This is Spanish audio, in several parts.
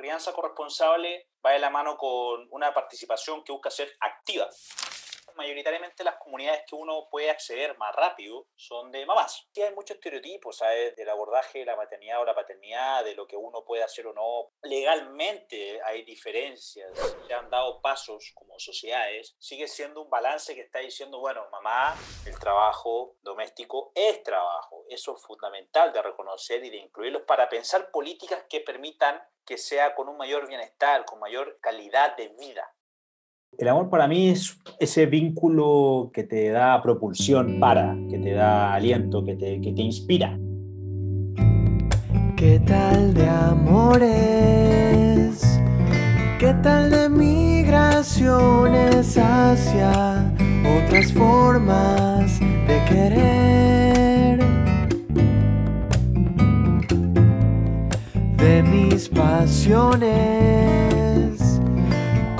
crianza corresponsable va de la mano con una participación que busca ser activa mayoritariamente las comunidades que uno puede acceder más rápido son de mamás. Sí hay muchos estereotipos, ¿sabes? Del abordaje de la maternidad o la paternidad, de lo que uno puede hacer o no. Legalmente hay diferencias, se han dado pasos como sociedades. Sigue siendo un balance que está diciendo, bueno, mamá, el trabajo doméstico es trabajo. Eso es fundamental de reconocer y de incluirlos para pensar políticas que permitan que sea con un mayor bienestar, con mayor calidad de vida. El amor para mí es ese vínculo que te da propulsión para, que te da aliento, que te, que te inspira. ¿Qué tal de amores? ¿Qué tal de migraciones hacia otras formas de querer? De mis pasiones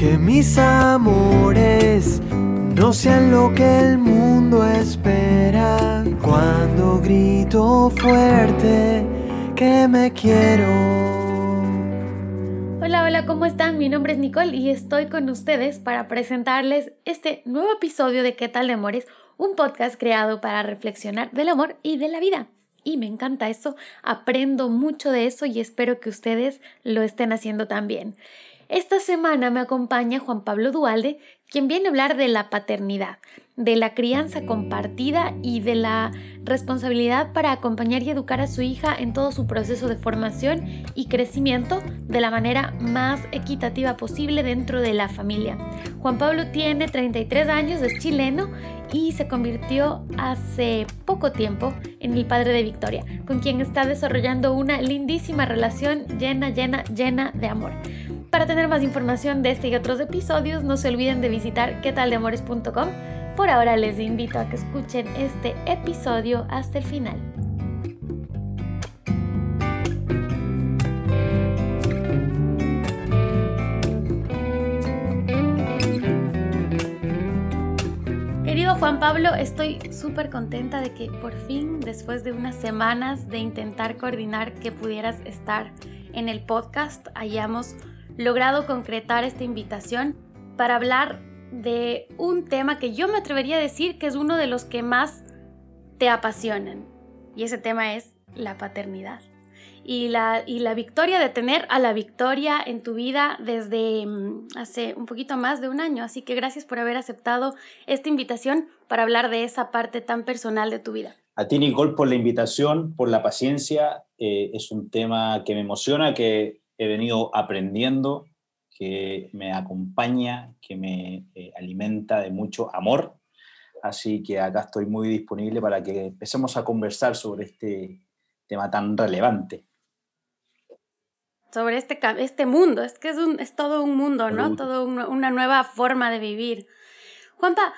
que mis amores no sean lo que el mundo espera cuando grito fuerte que me quiero. Hola, hola, ¿cómo están? Mi nombre es Nicole y estoy con ustedes para presentarles este nuevo episodio de ¿Qué tal de amores? Un podcast creado para reflexionar del amor y de la vida. Y me encanta eso, aprendo mucho de eso y espero que ustedes lo estén haciendo también. Esta semana me acompaña Juan Pablo Dualde, quien viene a hablar de la paternidad, de la crianza compartida y de la responsabilidad para acompañar y educar a su hija en todo su proceso de formación y crecimiento de la manera más equitativa posible dentro de la familia. Juan Pablo tiene 33 años, es chileno y se convirtió hace poco tiempo en el padre de Victoria, con quien está desarrollando una lindísima relación llena, llena, llena de amor. Para tener más información de este y otros episodios, no se olviden de visitar quetaldeamores.com. Por ahora les invito a que escuchen este episodio hasta el final. Querido Juan Pablo, estoy súper contenta de que por fin, después de unas semanas de intentar coordinar que pudieras estar en el podcast, hayamos logrado concretar esta invitación para hablar de un tema que yo me atrevería a decir que es uno de los que más te apasionan. Y ese tema es la paternidad. Y la, y la victoria de tener a la victoria en tu vida desde mm, hace un poquito más de un año. Así que gracias por haber aceptado esta invitación para hablar de esa parte tan personal de tu vida. A ti, Nicole, por la invitación, por la paciencia. Eh, es un tema que me emociona, que he venido aprendiendo, que me acompaña, que me eh, alimenta de mucho amor. Así que acá estoy muy disponible para que empecemos a conversar sobre este tema tan relevante. Sobre este, este mundo, es que es, un, es todo un mundo, ¿no? Todo una nueva forma de vivir. Juanpa,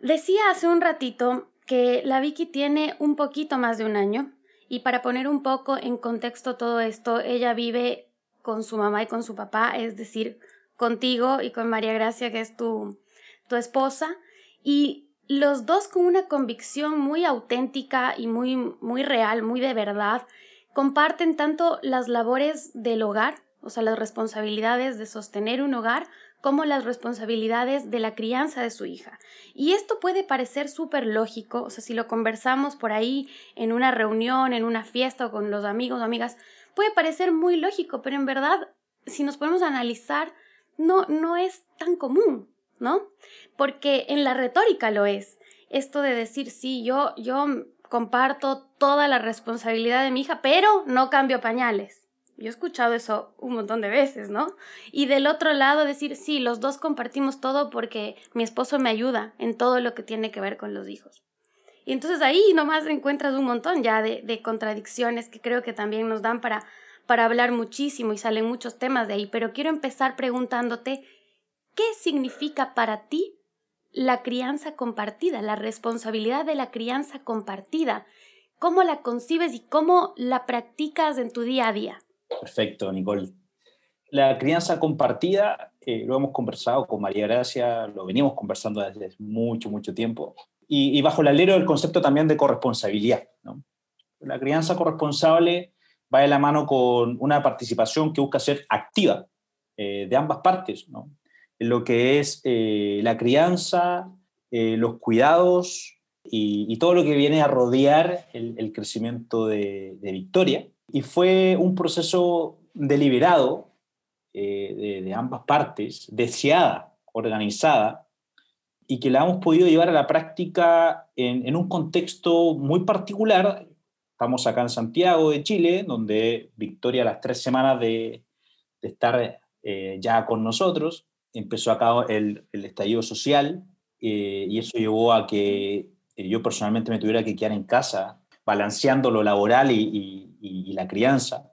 decía hace un ratito que la Vicky tiene un poquito más de un año y para poner un poco en contexto todo esto, ella vive con su mamá y con su papá, es decir, contigo y con María Gracia, que es tu, tu esposa, y los dos con una convicción muy auténtica y muy, muy real, muy de verdad, comparten tanto las labores del hogar, o sea, las responsabilidades de sostener un hogar, como las responsabilidades de la crianza de su hija. Y esto puede parecer súper lógico, o sea, si lo conversamos por ahí en una reunión, en una fiesta o con los amigos o amigas, puede parecer muy lógico, pero en verdad, si nos ponemos a analizar, no, no es tan común, ¿no? Porque en la retórica lo es. Esto de decir, sí, yo, yo comparto toda la responsabilidad de mi hija, pero no cambio pañales. Yo he escuchado eso un montón de veces, ¿no? Y del otro lado decir, sí, los dos compartimos todo porque mi esposo me ayuda en todo lo que tiene que ver con los hijos. Y entonces ahí nomás encuentras un montón ya de, contradicciones que creo que también nos dan para, para hablar muchísimo y salen muchos temas de ahí, pero quiero empezar preguntándote, ¿qué significa para ti la crianza compartida, la responsabilidad de la crianza compartida? ¿Cómo la concibes y cómo la practicas en tu día a día? Perfecto, Nicole. La crianza compartida, eh, lo hemos conversado con María Gracia, lo venimos conversando desde mucho, mucho tiempo, y, bajo el alero del concepto también de corresponsabilidad. La crianza corresponsable va de la mano con una participación que busca ser activa eh, de ambas partes, lo que es eh, la crianza, los cuidados y, todo lo que viene a rodear el, crecimiento de, Victoria. Y fue un proceso deliberado eh, de, ambas partes, deseada, organizada, y que la hemos podido llevar a la práctica en, un contexto muy particular. Estamos acá en Santiago de Chile, donde Victoria, a las tres semanas de, estar eh, ya con nosotros, empezó acá el, el estallido social eh, y eso llevó a que yo personalmente me tuviera que quedar en casa, balanceando lo laboral y la crianza.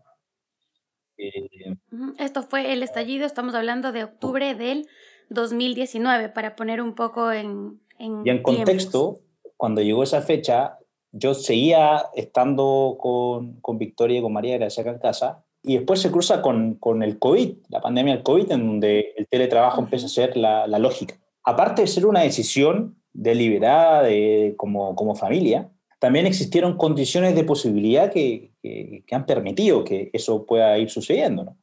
Eh, Esto fue el estallido, estamos hablando de octubre del 2019, para poner un poco en... en y en contexto, cuando llegó esa fecha, yo seguía estando con, con Victoria y con María Gracia acá en casa, y después se cruza con, con, el COVID, la pandemia del COVID, en donde el teletrabajo empieza a ser la, la, lógica. Aparte de ser una decisión deliberada de, como, como familia, también existieron condiciones de posibilidad que, que, han permitido que eso pueda ir sucediendo.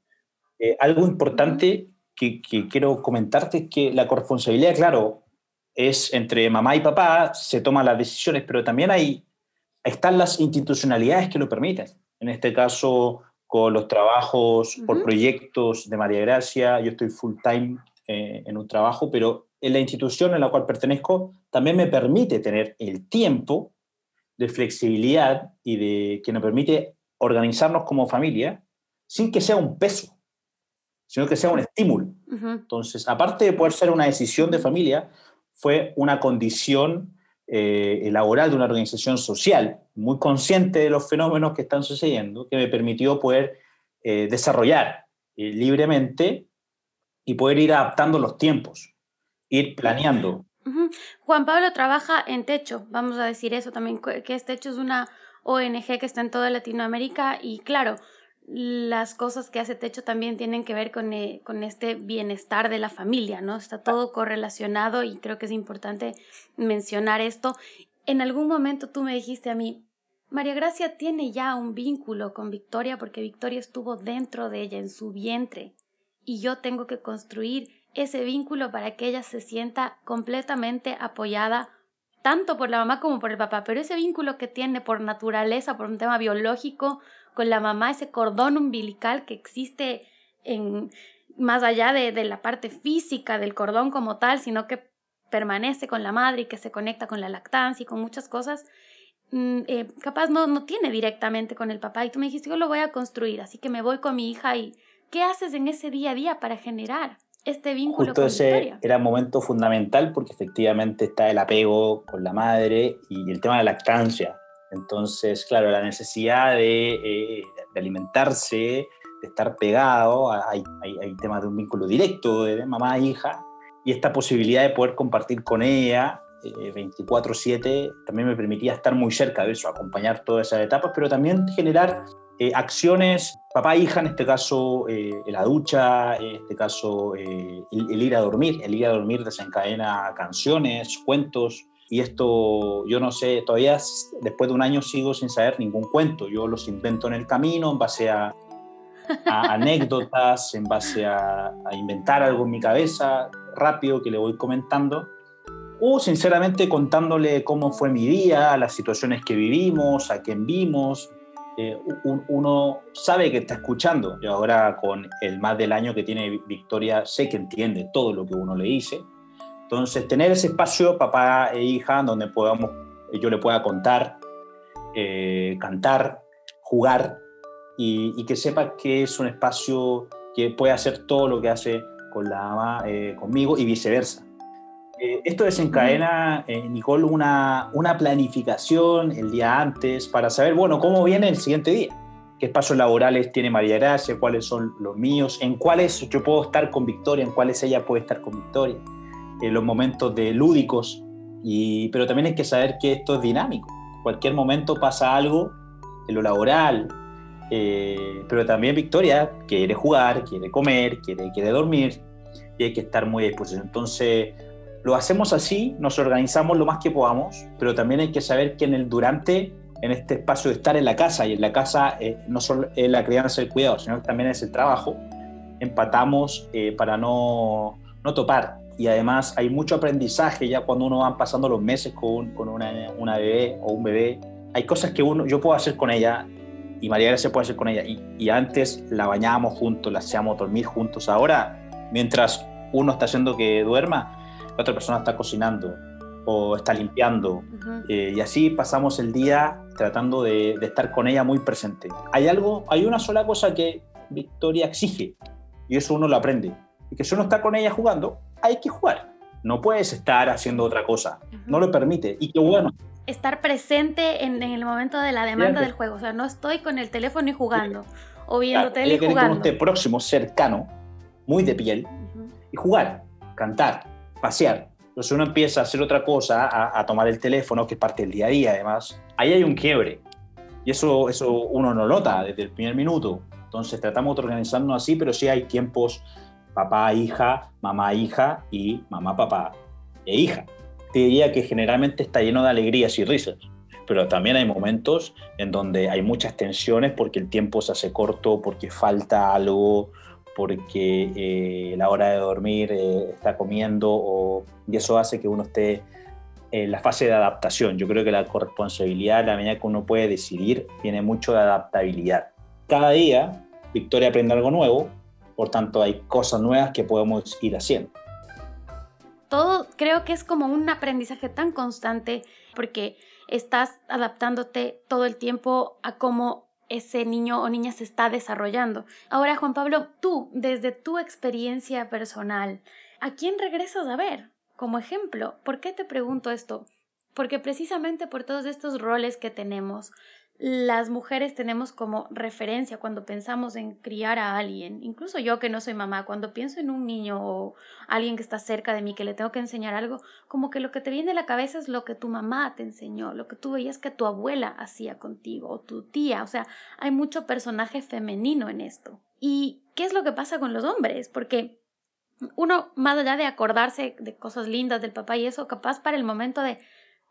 Eh, algo importante que, que, quiero comentarte es que la corresponsabilidad, claro, es entre mamá y papá, se toman las decisiones, pero también hay, están las institucionalidades que lo permiten. En este caso, con los trabajos por proyectos de María Gracia, yo estoy full time eh, en un trabajo, pero en la institución en la cual pertenezco también me permite tener el tiempo de flexibilidad y de que nos permite organizarnos como familia sin que sea un peso, sino que sea un estímulo. Entonces, aparte de poder ser una decisión de familia, fue una condición eh, laboral de una organización social muy consciente de los fenómenos que están sucediendo, que me permitió poder eh, desarrollar eh, libremente y poder ir adaptando los tiempos, ir planeando, Juan Pablo trabaja en Techo, vamos a decir eso también, que es Techo es una ONG que está en toda Latinoamérica y claro, las cosas que hace Techo también tienen que ver con, eh, con este bienestar de la familia, ¿no? Está todo correlacionado y creo que es importante mencionar esto. En algún momento tú me dijiste a mí, María Gracia tiene ya un vínculo con Victoria porque Victoria estuvo dentro de ella, en su vientre, y yo tengo que construir ese vínculo para que ella se sienta completamente apoyada tanto por la mamá como por el papá, pero ese vínculo que tiene por naturaleza, por un tema biológico con la mamá, ese cordón umbilical que existe en más allá de, de la parte física del cordón como tal, sino que permanece con la madre y que se conecta con la lactancia y con muchas cosas, mm, eh, capaz no, no tiene directamente con el papá. Y tú me dijiste, yo lo voy a construir, así que me voy con mi hija y ¿qué haces en ese día a día para generar este vínculo Justo ese era un momento fundamental porque efectivamente está el apego con la madre y el tema de la lactancia. Entonces, claro, la necesidad de, eh, alimentarse, de estar pegado, hay, hay, hay, temas de un vínculo directo de mamá e hija, y esta posibilidad de poder compartir con ella eh, 24/7 también me permitía estar muy cerca de eso, acompañar todas esas etapas, pero también generar eh, acciones, papá e hija, en este caso eh, la ducha, en este caso eh, el, ir a dormir. El ir a dormir desencadena canciones, cuentos. Y esto, yo no sé, todavía después de un año sigo sin saber ningún cuento. Yo los invento en el camino en base a, anécdotas, en base a, a, inventar algo en mi cabeza rápido que le voy comentando. O sinceramente contándole cómo fue mi día, las situaciones que vivimos, a quién vimos, eh, uno sabe que está escuchando. Yo ahora con el más del año que tiene Victoria sé que entiende todo lo que uno le dice. Entonces, tener ese espacio, papá e hija, donde podamos, yo le pueda contar, eh, cantar, jugar y, que sepa que es un espacio que puede hacer todo lo que hace con la mamá, eh, conmigo y viceversa. Eh, esto desencadena, eh, Nicole, una, una planificación el día antes para saber, bueno, cómo viene el siguiente día. qué espacios laborales tiene María Gracia, cuáles son los míos, en cuáles yo puedo estar con Victoria, en cuáles ella puede estar con Victoria, en los momentos de lúdicos, y, pero también hay que saber que esto es dinámico. Cualquier momento pasa algo en lo laboral, eh, pero también Victoria quiere jugar, quiere comer, quiere, quiere dormir, y hay que estar muy a. Entonces, lo hacemos así, nos organizamos lo más que podamos, pero también hay que saber que en el durante en este espacio de estar en la casa, y en la casa eh, no solo es la crianza y el cuidado, sino que también es el trabajo, empatamos eh, para no, no, topar. Y además hay mucho aprendizaje ya cuando uno va pasando los meses con, con una, una, bebé o un bebé. Hay cosas que uno, yo puedo hacer con ella y María se puede hacer con ella. Y, y antes la bañábamos juntos, la hacíamos dormir juntos. Ahora, mientras uno está haciendo que duerma, la otra persona está cocinando o está limpiando. Eh, y así pasamos el día tratando de, estar con ella muy presente. Hay algo, hay una sola cosa que Victoria exige, y eso uno lo aprende, y que si uno está con ella jugando, hay que jugar. No puedes estar haciendo otra cosa, no lo permite. Y qué bueno. Estar presente en, el momento de la demanda del juego, o sea, no estoy con el teléfono y jugando, o viendo tele y jugando. usted próximo, cercano, muy de piel, y jugar, cantar, pasear, entonces uno empieza a hacer otra cosa, a, tomar el teléfono, que es parte del día a día además, ahí hay un quiebre. Y eso, eso uno no nota desde el primer minuto. Entonces tratamos de organizarnos así, pero sí hay tiempos papá, hija, mamá, hija y mamá, papá e hija. Te diría que generalmente está lleno de alegrías y risas, pero también hay momentos en donde hay muchas tensiones porque el tiempo se hace corto, porque falta algo, porque eh, la hora de dormir eh, está comiendo y eso hace que uno esté en la fase de adaptación. Yo creo que la corresponsabilidad, la medida que uno puede decidir, tiene mucho de adaptabilidad. Cada día Victoria aprende algo nuevo, por tanto hay cosas nuevas que podemos ir haciendo. Todo creo que es como un aprendizaje tan constante porque estás adaptándote todo el tiempo a cómo ese niño o niña se está desarrollando. Ahora, Juan Pablo, tú, desde tu experiencia personal, ¿a quién regresas a ver? Como ejemplo, ¿por qué te pregunto esto? Porque precisamente por todos estos roles que tenemos, las mujeres tenemos como referencia cuando pensamos en criar a alguien, incluso yo que no soy mamá, cuando pienso en un niño o alguien que está cerca de mí que le tengo que enseñar algo, como que lo que te viene a la cabeza es lo que tu mamá te enseñó, lo que tú veías que tu abuela hacía contigo o tu tía, o sea, hay mucho personaje femenino en esto. ¿Y qué es lo que pasa con los hombres? Porque uno, más allá de acordarse de cosas lindas del papá y eso, capaz para el momento de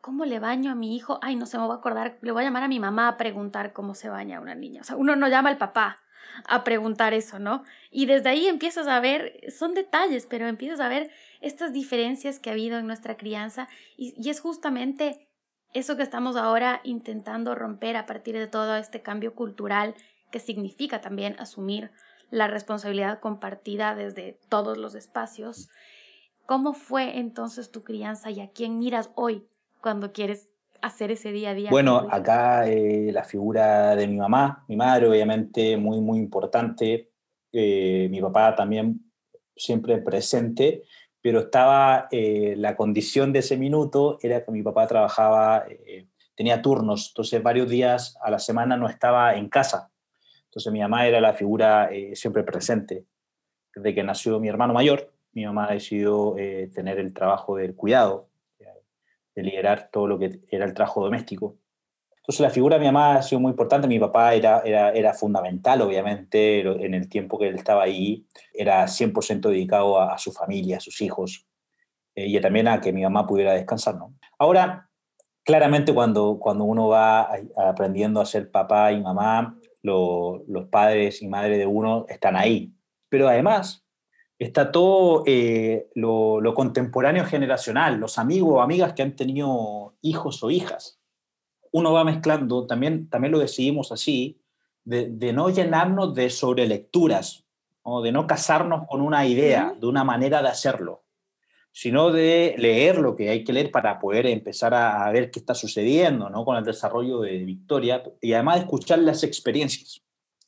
¿Cómo le baño a mi hijo? Ay, no se me va a acordar. Le voy a llamar a mi mamá a preguntar cómo se baña una niña. O sea, uno no llama al papá a preguntar eso, ¿no? Y desde ahí empiezas a ver, son detalles, pero empiezas a ver estas diferencias que ha habido en nuestra crianza y, y es justamente eso que estamos ahora intentando romper a partir de todo este cambio cultural que significa también asumir la responsabilidad compartida desde todos los espacios. ¿Cómo fue entonces tu crianza y a quién miras hoy cuando quieres hacer ese día a día? Bueno, acá eh, la figura de mi mamá, mi madre obviamente muy, muy importante, eh, mi papá también siempre presente, pero estaba, eh, la condición de ese minuto era que mi papá trabajaba, tenía turnos, entonces varios días a la semana no estaba en casa. Entonces mi mamá era la figura siempre presente. Desde que nació mi hermano mayor, mi mamá decidió tener el trabajo del cuidado de liderar todo lo que era el trabajo doméstico. Entonces la figura de mi mamá ha sido muy importante, mi papá era, era, era fundamental, obviamente, en el tiempo que él estaba ahí, era 100% dedicado a, su familia, a sus hijos, eh, y también a que mi mamá pudiera descansar. ¿no? Ahora, claramente cuando, cuando uno va aprendiendo a ser papá y mamá, los padres y madres de uno están ahí. Pero además, está todo eh, lo, contemporáneo generacional, los amigos o amigas que han tenido hijos o hijas. Uno va mezclando, también, también lo decidimos así, de, no llenarnos de sobrelecturas, o de no casarnos con una idea, de una manera de hacerlo, sino de leer lo que hay que leer para poder empezar a, a ver qué está sucediendo ¿no? con el desarrollo de Victoria y además escuchar las experiencias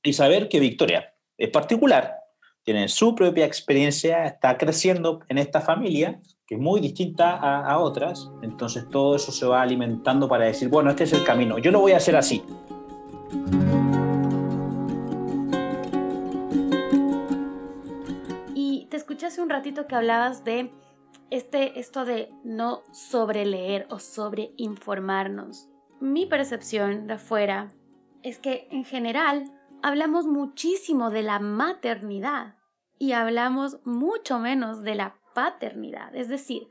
y saber que Victoria es particular, tienen su propia experiencia, está creciendo en esta familia, que es muy distinta a, otras, entonces todo eso se va alimentando para decir, bueno, este es el camino, yo lo voy a hacer así. Y te escuché hace un ratito que hablabas de este, esto de no sobreleer o sobreinformarnos. Mi percepción de afuera es que en general hablamos muchísimo de la maternidad y hablamos mucho menos de la paternidad. Es decir,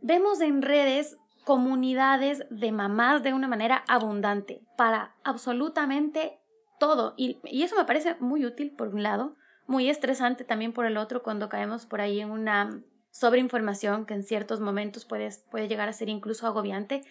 vemos en redes comunidades de mamás de una manera abundante para absolutamente todo. Y, eso me parece muy útil por un lado, muy estresante también por el otro cuando caemos por ahí en una sobreinformación que en ciertos momentos puede, puede llegar a ser incluso agobiante.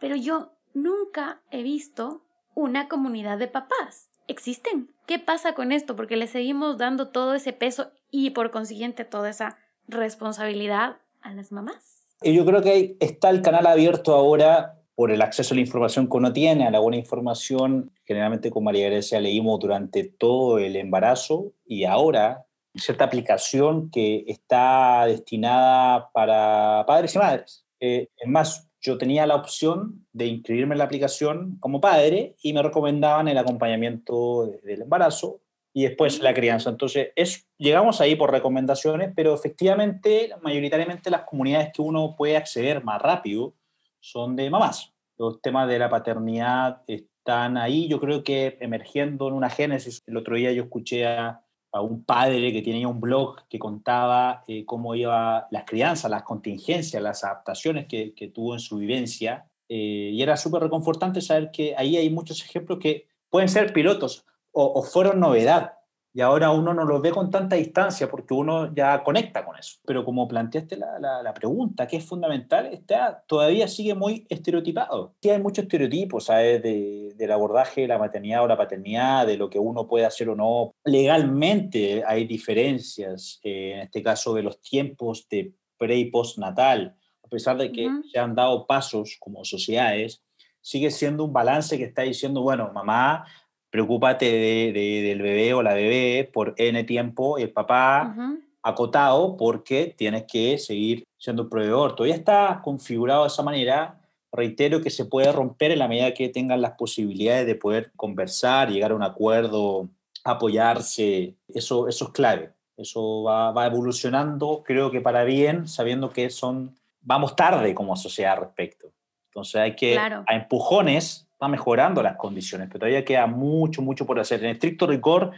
Pero yo nunca he visto una comunidad de papás. ¿Existen? ¿Qué pasa con esto? Porque le seguimos dando todo ese peso y por consiguiente toda esa responsabilidad a las mamás. Y yo creo que está el canal abierto ahora por el acceso a la información que uno tiene, a la buena información. Generalmente con María Grecia leímos durante todo el embarazo y ahora cierta aplicación que está destinada para padres y madres. Eh, es más, yo tenía la opción de inscribirme en la aplicación como padre y me recomendaban el acompañamiento del embarazo y después la crianza. Entonces, es, llegamos ahí por recomendaciones, pero efectivamente, mayoritariamente las comunidades que uno puede acceder más rápido son de mamás. Los temas de la paternidad están ahí, yo creo que emergiendo en una génesis. El otro día yo escuché a, un padre que tenía un blog que contaba eh, cómo iba las crianzas, las contingencias, las adaptaciones que, que tuvo en su vivencia. Eh, y era súper reconfortante saber que ahí hay muchos ejemplos que pueden ser pilotos o, fueron novedad. Y ahora uno no los ve con tanta distancia porque uno ya conecta con eso. Pero como planteaste la, la, pregunta, que es fundamental, está, todavía sigue muy estereotipado. Sí hay muchos estereotipos, ¿sabes? De, del abordaje de la maternidad o la paternidad, de lo que uno puede hacer o no. Legalmente hay diferencias, eh, en este caso de los tiempos de pre y postnatal. A pesar de que se han dado pasos como sociedades, sigue siendo un balance que está diciendo, bueno, mamá preocúpate de, del bebé o la bebé por N tiempo, el papá acotado porque tienes que seguir siendo el proveedor. Todavía está configurado de esa manera. Reitero que se puede romper en la medida que tengan las posibilidades de poder conversar, llegar a un acuerdo, apoyarse. Eso, eso es clave. Eso va, va evolucionando, creo que para bien, sabiendo que son, vamos tarde como sociedad al respecto. Entonces hay que, a empujones, va mejorando las condiciones, pero todavía queda mucho, mucho por hacer. En estricto rigor,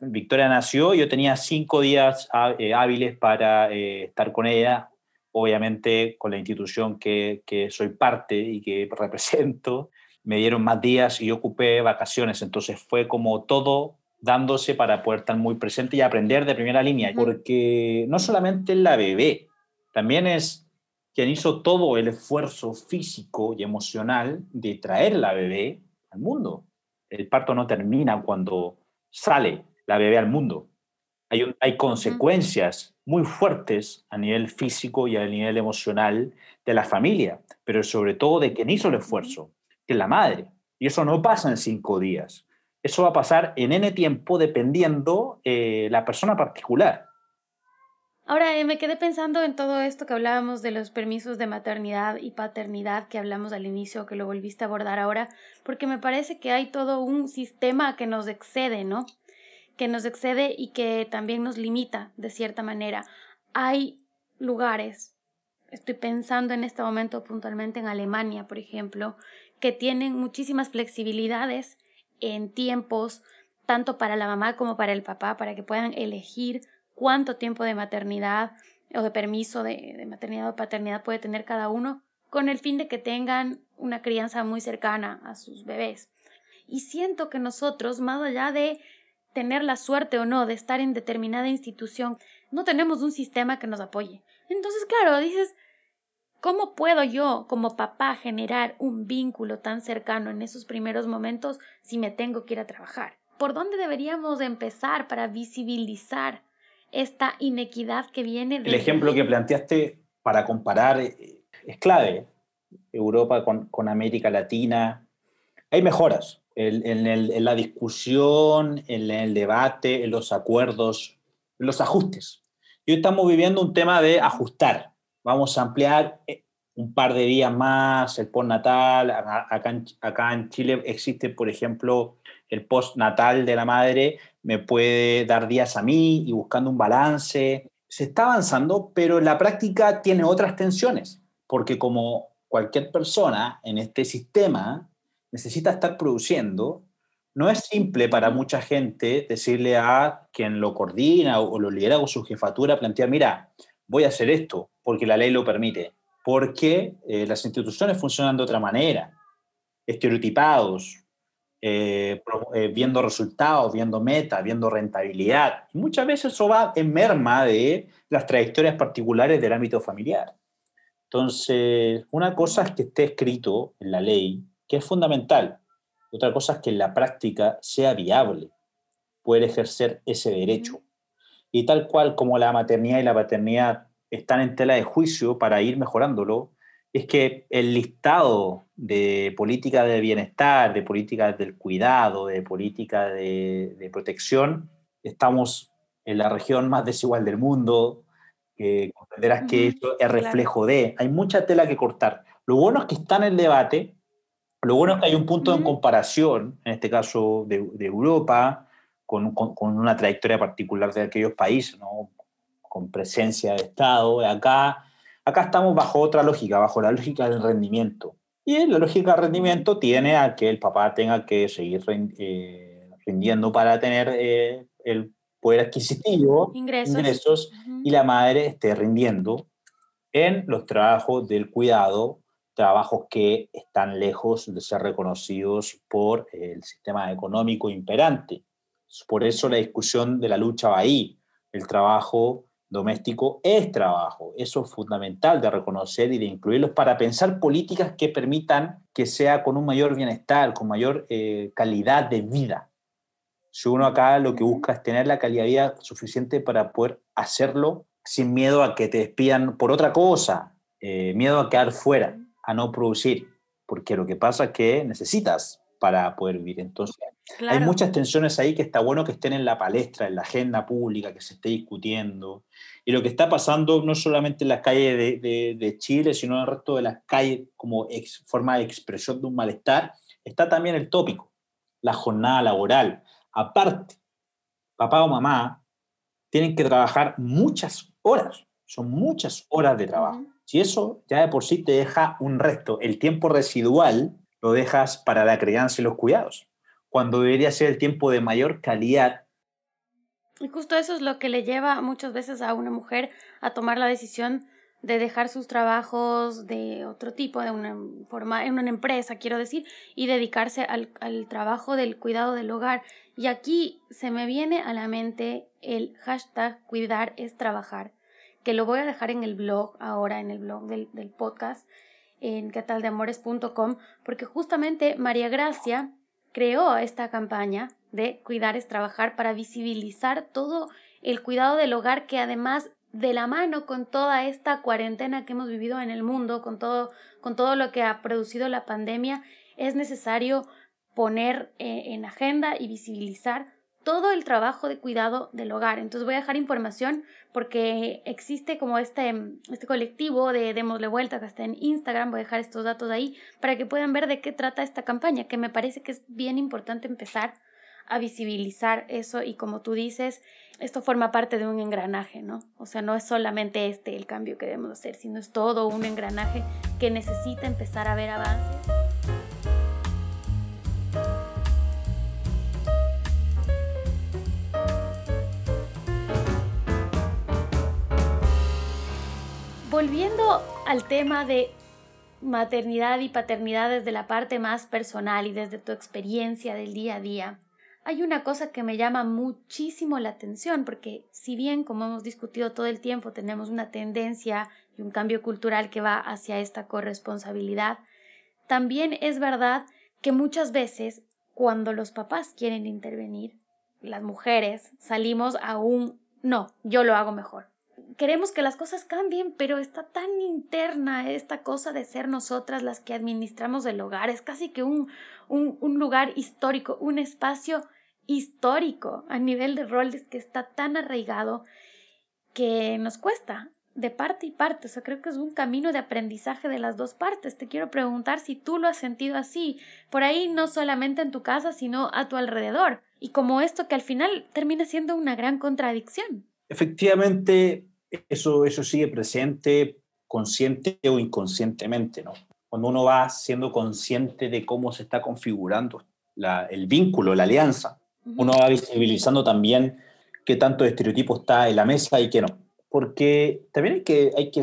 Victoria nació, yo tenía cinco días eh, hábiles para eh, estar con ella, obviamente con la institución que, que, soy parte y que represento, me dieron más días y yo ocupé vacaciones, entonces fue como todo dándose para poder estar muy presente y aprender de primera línea, porque no solamente la bebé, también es quien hizo todo el esfuerzo físico y emocional de traer la bebé al mundo. El parto no termina cuando sale la bebé al mundo. Hay, hay consecuencias muy fuertes a nivel físico y a nivel emocional de la familia, pero sobre todo de quien hizo el esfuerzo, que es la madre. Y eso no pasa en cinco días. Eso va a pasar en N tiempo dependiendo eh, la persona particular. Ahora eh, me quedé pensando en todo esto que hablábamos de los permisos de maternidad y paternidad que hablamos al inicio, que lo volviste a abordar ahora, porque me parece que hay todo un sistema que nos excede, ¿no? Que nos excede y que también nos limita de cierta manera. Hay lugares, estoy pensando en este momento puntualmente en Alemania, por ejemplo, que tienen muchísimas flexibilidades en tiempos, tanto para la mamá como para el papá, para que puedan elegir cuánto tiempo de maternidad o de permiso de, maternidad o paternidad puede tener cada uno, con el fin de que tengan una crianza muy cercana a sus bebés. Y siento que nosotros, más allá de tener la suerte o no de estar en determinada institución, no tenemos un sistema que nos apoye. Entonces, claro, dices, ¿cómo puedo yo como papá generar un vínculo tan cercano en esos primeros momentos si me tengo que ir a trabajar? ¿Por dónde deberíamos empezar para visibilizar esta inequidad que viene El ejemplo que planteaste para comparar eh, es clave. Europa con, América Latina. Hay mejoras en, la discusión, en el debate, en los acuerdos, en los ajustes. Y hoy estamos viviendo un tema de ajustar. Vamos a ampliar eh, un par de días más el postnatal. Acá acá en Chile existe, por ejemplo, el postnatal de la madre me puede dar días a mí y buscando un balance. se está avanzando, pero la práctica tiene otras tensiones, porque como cualquier persona en este sistema necesita estar produciendo, no es simple para mucha gente decirle a quien lo coordina o lo lidera o su jefatura, plantear, mira, voy a hacer esto porque la ley lo permite, porque eh, las instituciones funcionan de otra manera, estereotipados, eh, eh, viendo resultados, viendo metas, viendo rentabilidad. Y muchas veces eso va en merma de las trayectorias particulares del ámbito familiar. Entonces, una cosa es que esté escrito en la ley, que es fundamental, otra cosa es que en la práctica sea viable poder ejercer ese derecho. Y tal cual como la maternidad y la paternidad están en tela de juicio para ir mejorándolo, es que el listado de políticas de bienestar, de políticas del cuidado, de política de, protección, estamos en la región más desigual del mundo, que comprenderás que eso es reflejo de, hay mucha tela que cortar. Lo bueno es que está en el debate, lo bueno es que hay un punto de comparación, en este caso de, Europa, con, una trayectoria particular de aquellos países, con presencia de Estado. Acá, acá estamos bajo otra lógica, bajo la lógica del rendimiento. Y la lógica del rendimiento tiene a que el papá tenga que seguir eh, rindiendo para tener eh, el poder adquisitivo, ingresos, y la madre esté rindiendo en los trabajos del cuidado trabajos que están lejos de ser reconocidos por el sistema económico imperante. Por eso la discusión de la lucha va ahí. El trabajo doméstico es trabajo. Eso es fundamental de reconocer y de incluirlos para pensar políticas que permitan que sea con un mayor bienestar, con mayor eh, calidad de vida. Si uno acá lo que busca es tener la calidad de vida suficiente para poder hacerlo sin miedo a que te despidan por otra cosa, eh, miedo a quedar fuera a no producir, porque lo que pasa es que necesitas para poder vivir. Entonces, hay muchas tensiones ahí que está bueno que estén en la palestra, en la agenda pública, que se esté discutiendo. Y lo que está pasando no solamente en las calles de, de, Chile, sino en el resto de las calles como forma de expresión de un malestar, está también el tópico, la jornada laboral. Aparte, papá o mamá tienen que trabajar muchas horas, son muchas horas de trabajo. Si eso ya de por sí te deja un resto, el tiempo residual lo dejas para la crianza y los cuidados, cuando debería ser el tiempo de mayor calidad. Y justo eso es lo que le lleva muchas veces a una mujer a tomar la decisión de dejar sus trabajos de otro tipo, de una forma, en una empresa, quiero decir, y dedicarse al, al trabajo del cuidado del hogar. Y aquí se me viene a la mente el hashtag cuidar es trabajar que lo voy a dejar en el blog ahora, en el blog del, podcast, en cataldeamores.com, porque justamente María Gracia creó esta campaña de Cuidar es Trabajar para visibilizar todo el cuidado del hogar que además de la mano con toda esta cuarentena que hemos vivido en el mundo, con todo, con todo lo que ha producido la pandemia, es necesario poner eh, en agenda y visibilizar todo el trabajo de cuidado del hogar. Entonces voy a dejar información porque existe como este, este colectivo de Démosle Vuelta que está en Instagram. Voy a dejar estos datos ahí para que puedan ver de qué trata esta campaña, que me parece que es bien importante empezar a visibilizar eso y como tú dices, esto forma parte de un engranaje, ¿no? O sea, no es solamente este el cambio que debemos hacer, sino es todo un engranaje que necesita empezar a ver avances. Volviendo al tema de maternidad y paternidad desde la parte más personal y desde tu experiencia del día a día, hay una cosa que me llama muchísimo la atención porque si bien como hemos discutido todo el tiempo tenemos una tendencia y un cambio cultural que va hacia esta corresponsabilidad, también es verdad que muchas veces cuando los papás quieren intervenir, las mujeres salimos a un no, yo lo hago mejor queremos que las cosas cambien, pero está tan interna esta cosa de ser nosotras las que administramos el hogar. Es casi que un, un, lugar histórico, un espacio histórico a nivel de roles que está tan arraigado que nos cuesta de parte y parte. O sea, creo que es un camino de aprendizaje de las dos partes. Te quiero preguntar si tú lo has sentido así, por ahí no solamente en tu casa, sino a tu alrededor. Y como esto que al final termina siendo una gran contradicción. Efectivamente, eso, eso sigue presente consciente o inconscientemente, ¿no? Cuando uno va siendo consciente de cómo se está configurando el vínculo, la alianza, uno va visibilizando también qué tanto estereotipo está en la mesa y qué no. Porque también hay que, hay que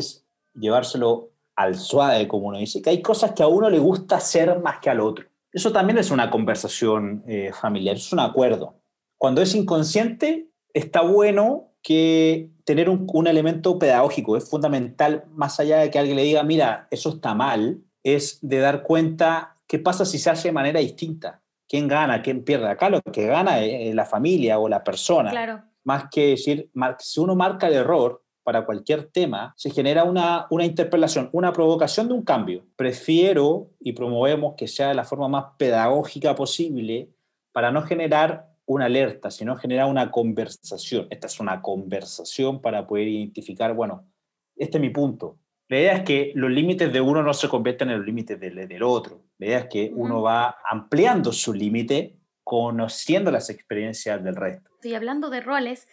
llevárselo al suave, como uno dice, que hay cosas que a uno le gusta hacer más que al otro. Eso también es una conversación eh, familiar, es un acuerdo. Cuando es inconsciente, está bueno que tener un, un, elemento pedagógico es fundamental, más allá de que alguien le diga, mira, eso está mal, es de dar cuenta qué pasa si se hace de manera distinta. ¿Quién gana? ¿Quién pierde? Acá lo que gana es la familia o la persona. Claro. Más que decir, si uno marca el error, para cualquier tema, se genera una, una interpelación, una provocación de un cambio. Prefiero y promovemos que sea de la forma más pedagógica posible para no generar una alerta, sino generar una conversación. Esta es una conversación para poder identificar, bueno, este es mi punto. La idea es que los límites de uno no se conviertan en los límites del, del otro. La idea es que uno va ampliando su límite conociendo las experiencias del resto. Y hablando de roles,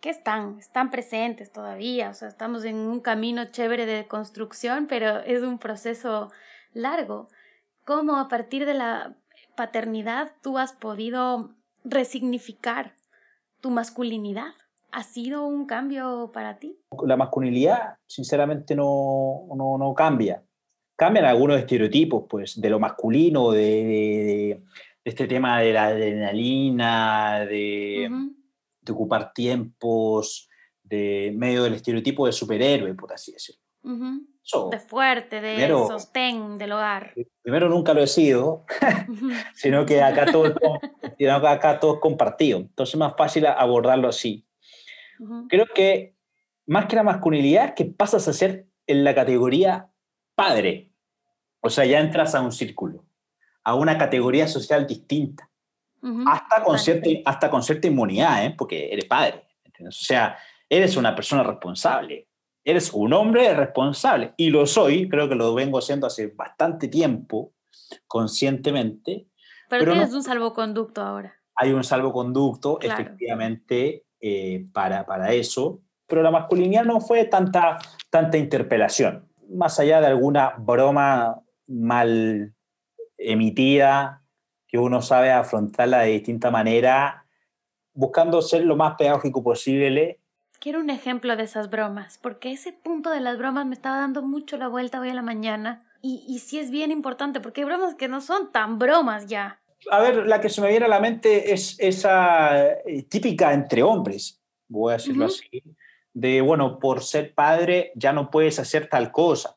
que están, están presentes todavía, o sea, estamos en un camino chévere de construcción, pero es un proceso largo. ¿Cómo a partir de la paternidad tú has podido resignificar tu masculinidad? ¿Ha sido un cambio para ti? La masculinidad, sinceramente, no, no, no cambia. Cambian algunos estereotipos, pues, de lo masculino, de, de, este tema de la adrenalina, de de ocupar tiempos, de medio del estereotipo de superhéroe, por así decirlo. De fuerte, de sostén del hogar. Primero nunca lo he sido, sino que acá todo, sino que acá todo es compartido. Entonces es más fácil abordarlo así. Creo que más que la masculinidad, que pasas a ser en la categoría padre. O sea, ya entras a un círculo, a una categoría social distinta hasta, con cierta, hasta con cierta inmunidad, ¿eh? porque eres padre. O sea, eres una persona responsable, eres un hombre responsable, y lo soy, creo que lo vengo haciendo hace bastante tiempo, conscientemente. Pero, tienes un salvoconducto ahora. Hay un salvoconducto, efectivamente, eh, para, para eso, pero la masculinidad no fue tanta, tanta interpelación, más allá de alguna broma mal emitida que uno sabe afrontarla de distinta manera, buscando ser lo más pedagógico posible. Quiero un ejemplo de esas bromas, porque ese punto de las bromas me estaba dando mucho la vuelta hoy a la mañana. Y, y sí es bien importante, porque hay bromas que no son tan bromas ya. A ver, la que se me viene a la mente es esa eh, típica entre hombres, voy a decirlo así, de, bueno, por ser padre ya no puedes hacer tal cosa.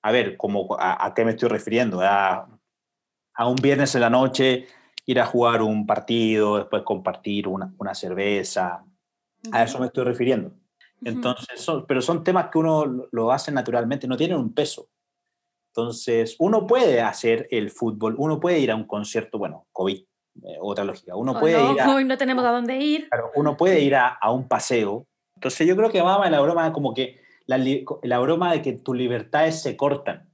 A ver, como, a, qué me estoy refiriendo? A a un viernes en la noche ir a jugar un partido, después compartir una, una cerveza. A eso me estoy refiriendo. Entonces, pero son temas que uno lo hace naturalmente, no tienen un peso. Entonces, uno puede hacer el fútbol, uno puede ir a un concierto, bueno, COVID, eh, otra lógica. Uno puede no, ir a, hoy no tenemos a dónde ir. Claro, uno puede ir a, a, un paseo. Entonces, yo creo que va la broma como que la, la broma de que tus libertades se cortan.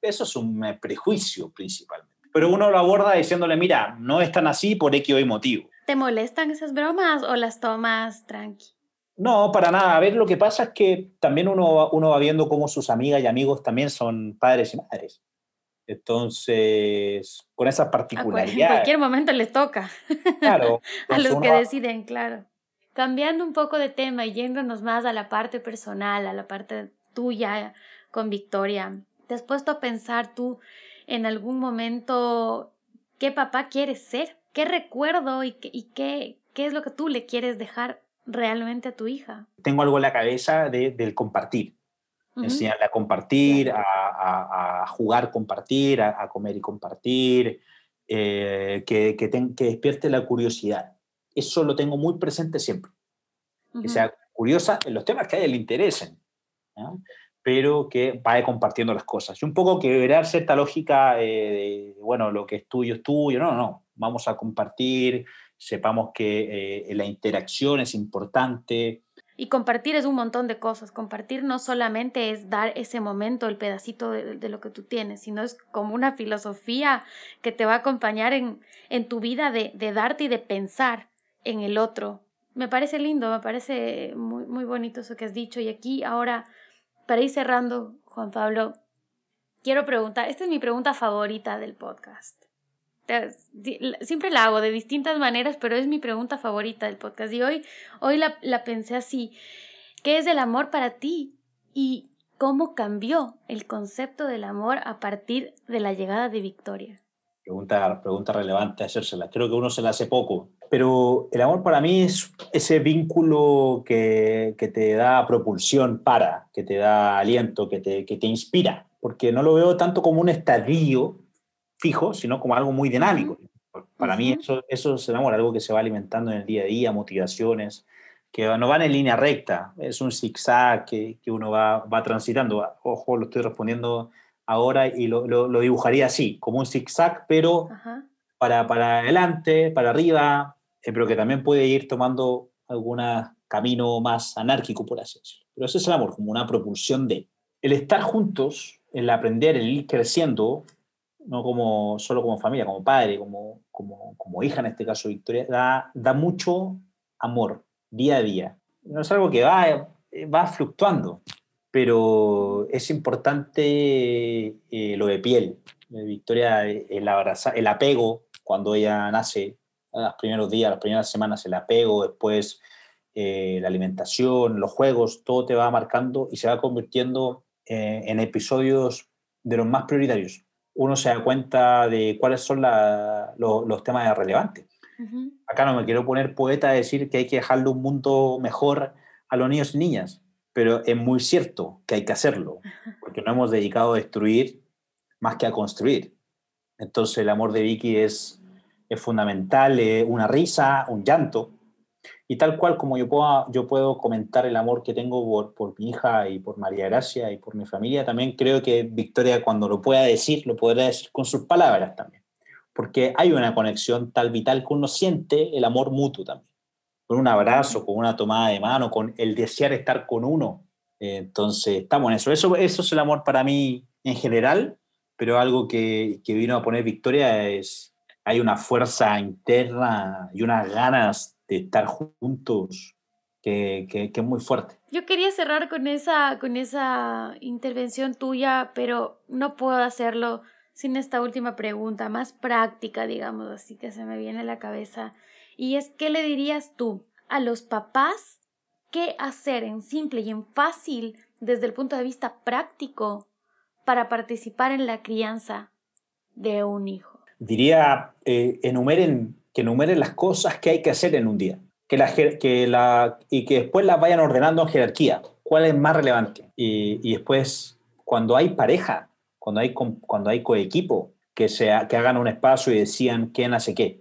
Eso es un prejuicio principalmente pero uno lo aborda diciéndole, mira, no es tan así por X o Y motivo. ¿Te molestan esas bromas o las tomas tranqui? No, para nada. A ver, lo que pasa es que también uno, uno va viendo cómo sus amigas y amigos también son padres y madres. Entonces, con esas particularidades. En cualquier momento les toca. Claro. a los que deciden, claro. Cambiando un poco de tema y yéndonos más a la parte personal, a la parte tuya con Victoria, ¿te has puesto a pensar tú en algún momento qué papá quieres ser, qué recuerdo y, qué, qué es lo que tú le quieres dejar realmente a tu hija. Tengo algo en la cabeza del compartir. Enseñarle a compartir, a, jugar, compartir, a, comer y compartir, eh, que, que, que, despierte la curiosidad. Eso lo tengo muy presente siempre. Que sea curiosa en los temas que a ella le interesen pero que vaya compartiendo las cosas. Y un poco quebrar cierta lógica eh, de, bueno, lo que es tuyo es tuyo. No, no, vamos a compartir, sepamos que eh, la interacción es importante. Y compartir es un montón de cosas. Compartir no solamente es dar ese momento, el pedacito de, lo que tú tienes, sino es como una filosofía que te va a acompañar en, en tu vida de, de darte y de pensar en el otro Me parece lindo, me parece muy, muy bonito eso que has dicho. Y aquí ahora, para ir cerrando, Juan Pablo, quiero preguntar, esta es mi pregunta favorita del podcast. Siempre la hago de distintas maneras, pero es mi pregunta favorita del podcast. Y hoy, hoy la, la pensé así. ¿Qué es el amor para ti? ¿Y cómo cambió el concepto del amor a partir de la llegada de Victoria? Pregunta, pregunta relevante hacérsela. Creo que uno se la hace poco. Pero el amor para mí es ese vínculo que, que te da propulsión para, que te da aliento, que te, que te inspira. Porque no lo veo tanto como un estadio fijo, sino como algo muy dinámico. Para mí eso, eso es el amor, algo que se va alimentando en el día a día, motivaciones, que no van en línea recta, es un zigzag que, que uno va, va, transitando. Ojo, lo estoy respondiendo ahora y lo, lo, lo dibujaría así, como un zigzag, pero para, para adelante, para arriba, eh, pero que también puede ir tomando algún camino más anárquico, por así decirlo. Pero ese es el amor, como una propulsión de... El estar juntos, el aprender, el ir creciendo, no como, solo como familia, como padre, como, como, como hija en este caso, Victoria, da, da mucho amor día a día. No es algo que va, va fluctuando, pero es importante eh, lo de piel. Eh, Victoria, el, abraza, el apego, cuando ella nace, los primeros días, las primeras semanas, el apego, después eh, la alimentación, los juegos, todo te va marcando y se va convirtiendo en episodios de los más prioritarios uno se da cuenta de cuáles son los temas relevantes. Acá no me quiero poner poeta a decir que hay que dejarle un mundo mejor a los niños y niñas, pero es muy cierto que hay que hacerlo, porque no hemos dedicado a destruir más que a construir. Entonces el amor de Vicky es, es fundamental, una risa, un llanto, y tal cual como yo puedo, yo puedo comentar el amor que tengo por, por, mi hija y por María Gracia y por mi familia, también creo que Victoria cuando lo pueda decir, lo podrá decir con sus palabras también. Porque hay una conexión tal vital que uno siente el amor mutuo también. Con un abrazo, con una tomada de mano, con el desear estar con uno. Entonces, estamos en eso. Eso, eso es el amor para mí en general, pero algo que, que vino a poner Victoria es, hay una fuerza interna y unas ganas de estar juntos, que, que, es muy fuerte. Yo quería cerrar con esa, con esa intervención tuya, pero no puedo hacerlo sin esta última pregunta, más práctica, digamos así, que se me viene a la cabeza. Y es, ¿qué le dirías tú a los papás? ¿Qué hacer en simple y en fácil desde el punto de vista práctico para participar en la crianza de un hijo? Diría, eh, enumeren que enumeren las cosas que hay que hacer en un día que la, que la, y que después las vayan ordenando en jerarquía. ¿Cuál es más relevante? Y, y después, cuando hay pareja, cuando hay, cuando hay coequipo, que, sea, que hagan un espacio y decían quién hace qué.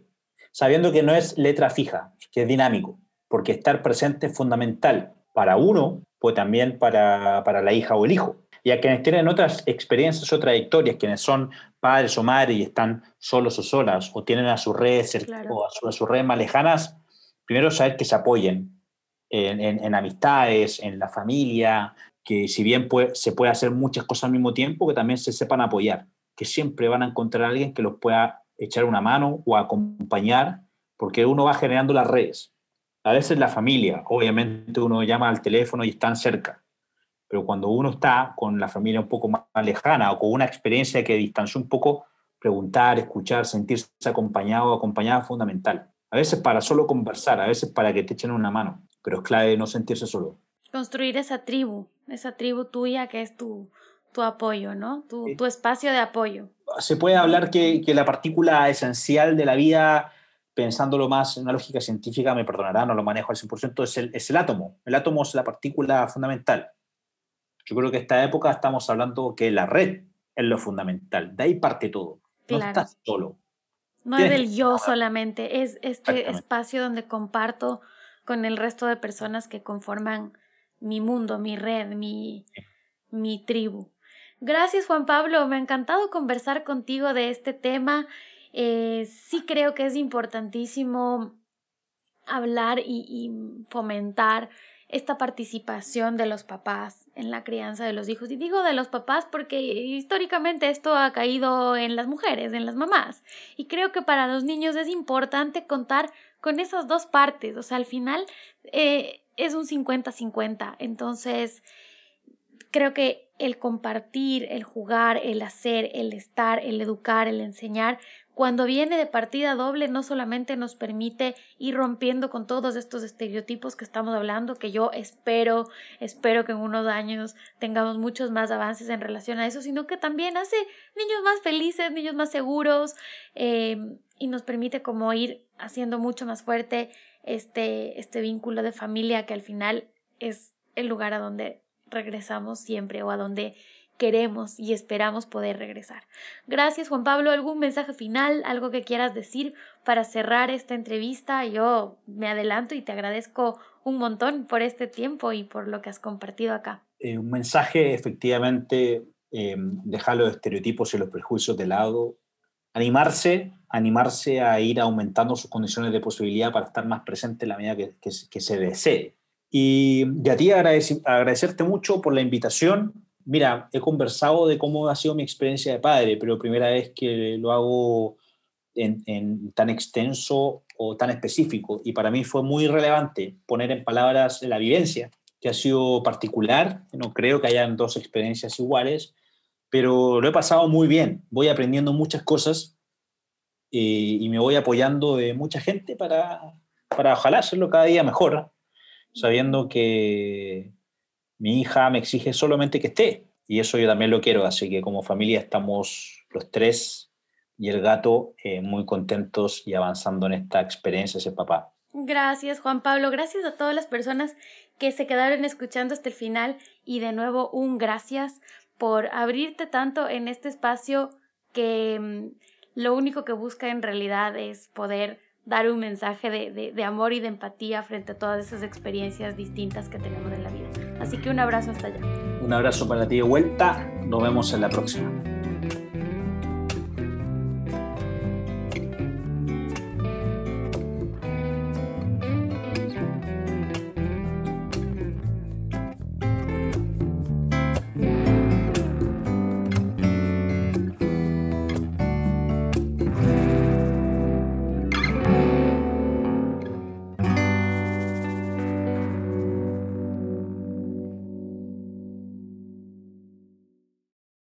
Sabiendo que no es letra fija, que es dinámico, porque estar presente es fundamental para uno, pues también para, para la hija o el hijo. Y a quienes tienen otras experiencias o trayectorias, quienes son padres o madres y están solos o solas, o tienen a sus redes o a, sus redes más lejanas, primero saber que se apoyen en, en, amistades, en la familia, que si bien se puede hacer muchas cosas al mismo tiempo, que también se sepan apoyar, que siempre van a encontrar a alguien que los pueda echar una mano o acompañar, porque uno va generando las redes. A veces la familia, obviamente uno llama al teléfono y están cerca, pero cuando uno está con la familia un poco más lejana o con una experiencia que distanció un poco, preguntar, escuchar, sentirse acompañado o acompañada es fundamental. A veces para solo conversar, a veces para que te echen una mano, pero es clave no sentirse solo. Construir esa tribu, esa tribu tuya que es tu, tu apoyo, ¿no? Tu, tu, espacio de apoyo. Se puede hablar que, que, la partícula esencial de la vida, pensándolo más en una lógica científica, me perdonará, no lo manejo al 100%, es el, es el átomo. El átomo es la partícula fundamental. Yo creo que en esta época estamos hablando que la red es lo fundamental. De ahí parte todo. No estás solo. No es del yo solamente, es este espacio donde comparto con el resto de personas que conforman mi mundo, mi red, mi, mi tribu. Gracias Juan Pablo, me ha encantado conversar contigo de este tema. Eh, sí creo que es importantísimo hablar y, fomentar esta participación de los papás en la crianza de los hijos. Y digo de los papás porque históricamente esto ha caído en las mujeres, en las mamás. Y creo que para los niños es importante contar con esas dos partes. O sea, al final eh, es un 50-50. Entonces, creo que el compartir, el jugar, el hacer, el estar, el educar, el enseñar, cuando viene de partida doble no solamente nos permite ir rompiendo con todos estos estereotipos que estamos hablando, que yo espero, espero que en unos años tengamos muchos más avances en relación a eso, sino que también hace niños más felices, niños más seguros em, y nos permite como ir haciendo mucho más fuerte este, este vínculo de familia que al final es el lugar a donde regresamos siempre o a donde queremos y esperamos poder regresar. Gracias Juan Pablo, ¿algún mensaje final, algo que quieras decir para cerrar esta entrevista? Yo me adelanto y te agradezco un montón por este tiempo y por lo que has compartido acá. Eh, un mensaje, efectivamente, eh, dejar los estereotipos y los prejuicios de lado, animarse, animarse a ir aumentando sus condiciones de posibilidad para estar más presente en la medida que, se desee. Y, y a ti agradecerte mucho por la invitación, Mira, he conversado de cómo ha sido mi experiencia de padre, pero primera vez que lo hago en, tan extenso o tan específico. Y para mí fue muy relevante poner en palabras la vivencia, que ha sido particular. No creo que hayan dos experiencias iguales, pero lo he pasado muy bien. Voy aprendiendo muchas cosas eh, y me voy apoyando de mucha gente para, para ojalá hacerlo cada día mejor, sabiendo que mi hija me exige solamente que esté y eso yo también lo quiero, así que como familia estamos los tres y el gato eh, muy contentos y avanzando en esta experiencia ese papá. Gracias Juan Pablo, gracias a todas las personas que se quedaron escuchando hasta el final y de nuevo un gracias por abrirte tanto en este espacio que mm, lo único que busca en realidad es poder dar un mensaje de, de, amor y de empatía frente a todas esas experiencias distintas que tenemos en la vida. Así que un abrazo hasta allá. Un abrazo para ti de vuelta. Nos vemos en la próxima.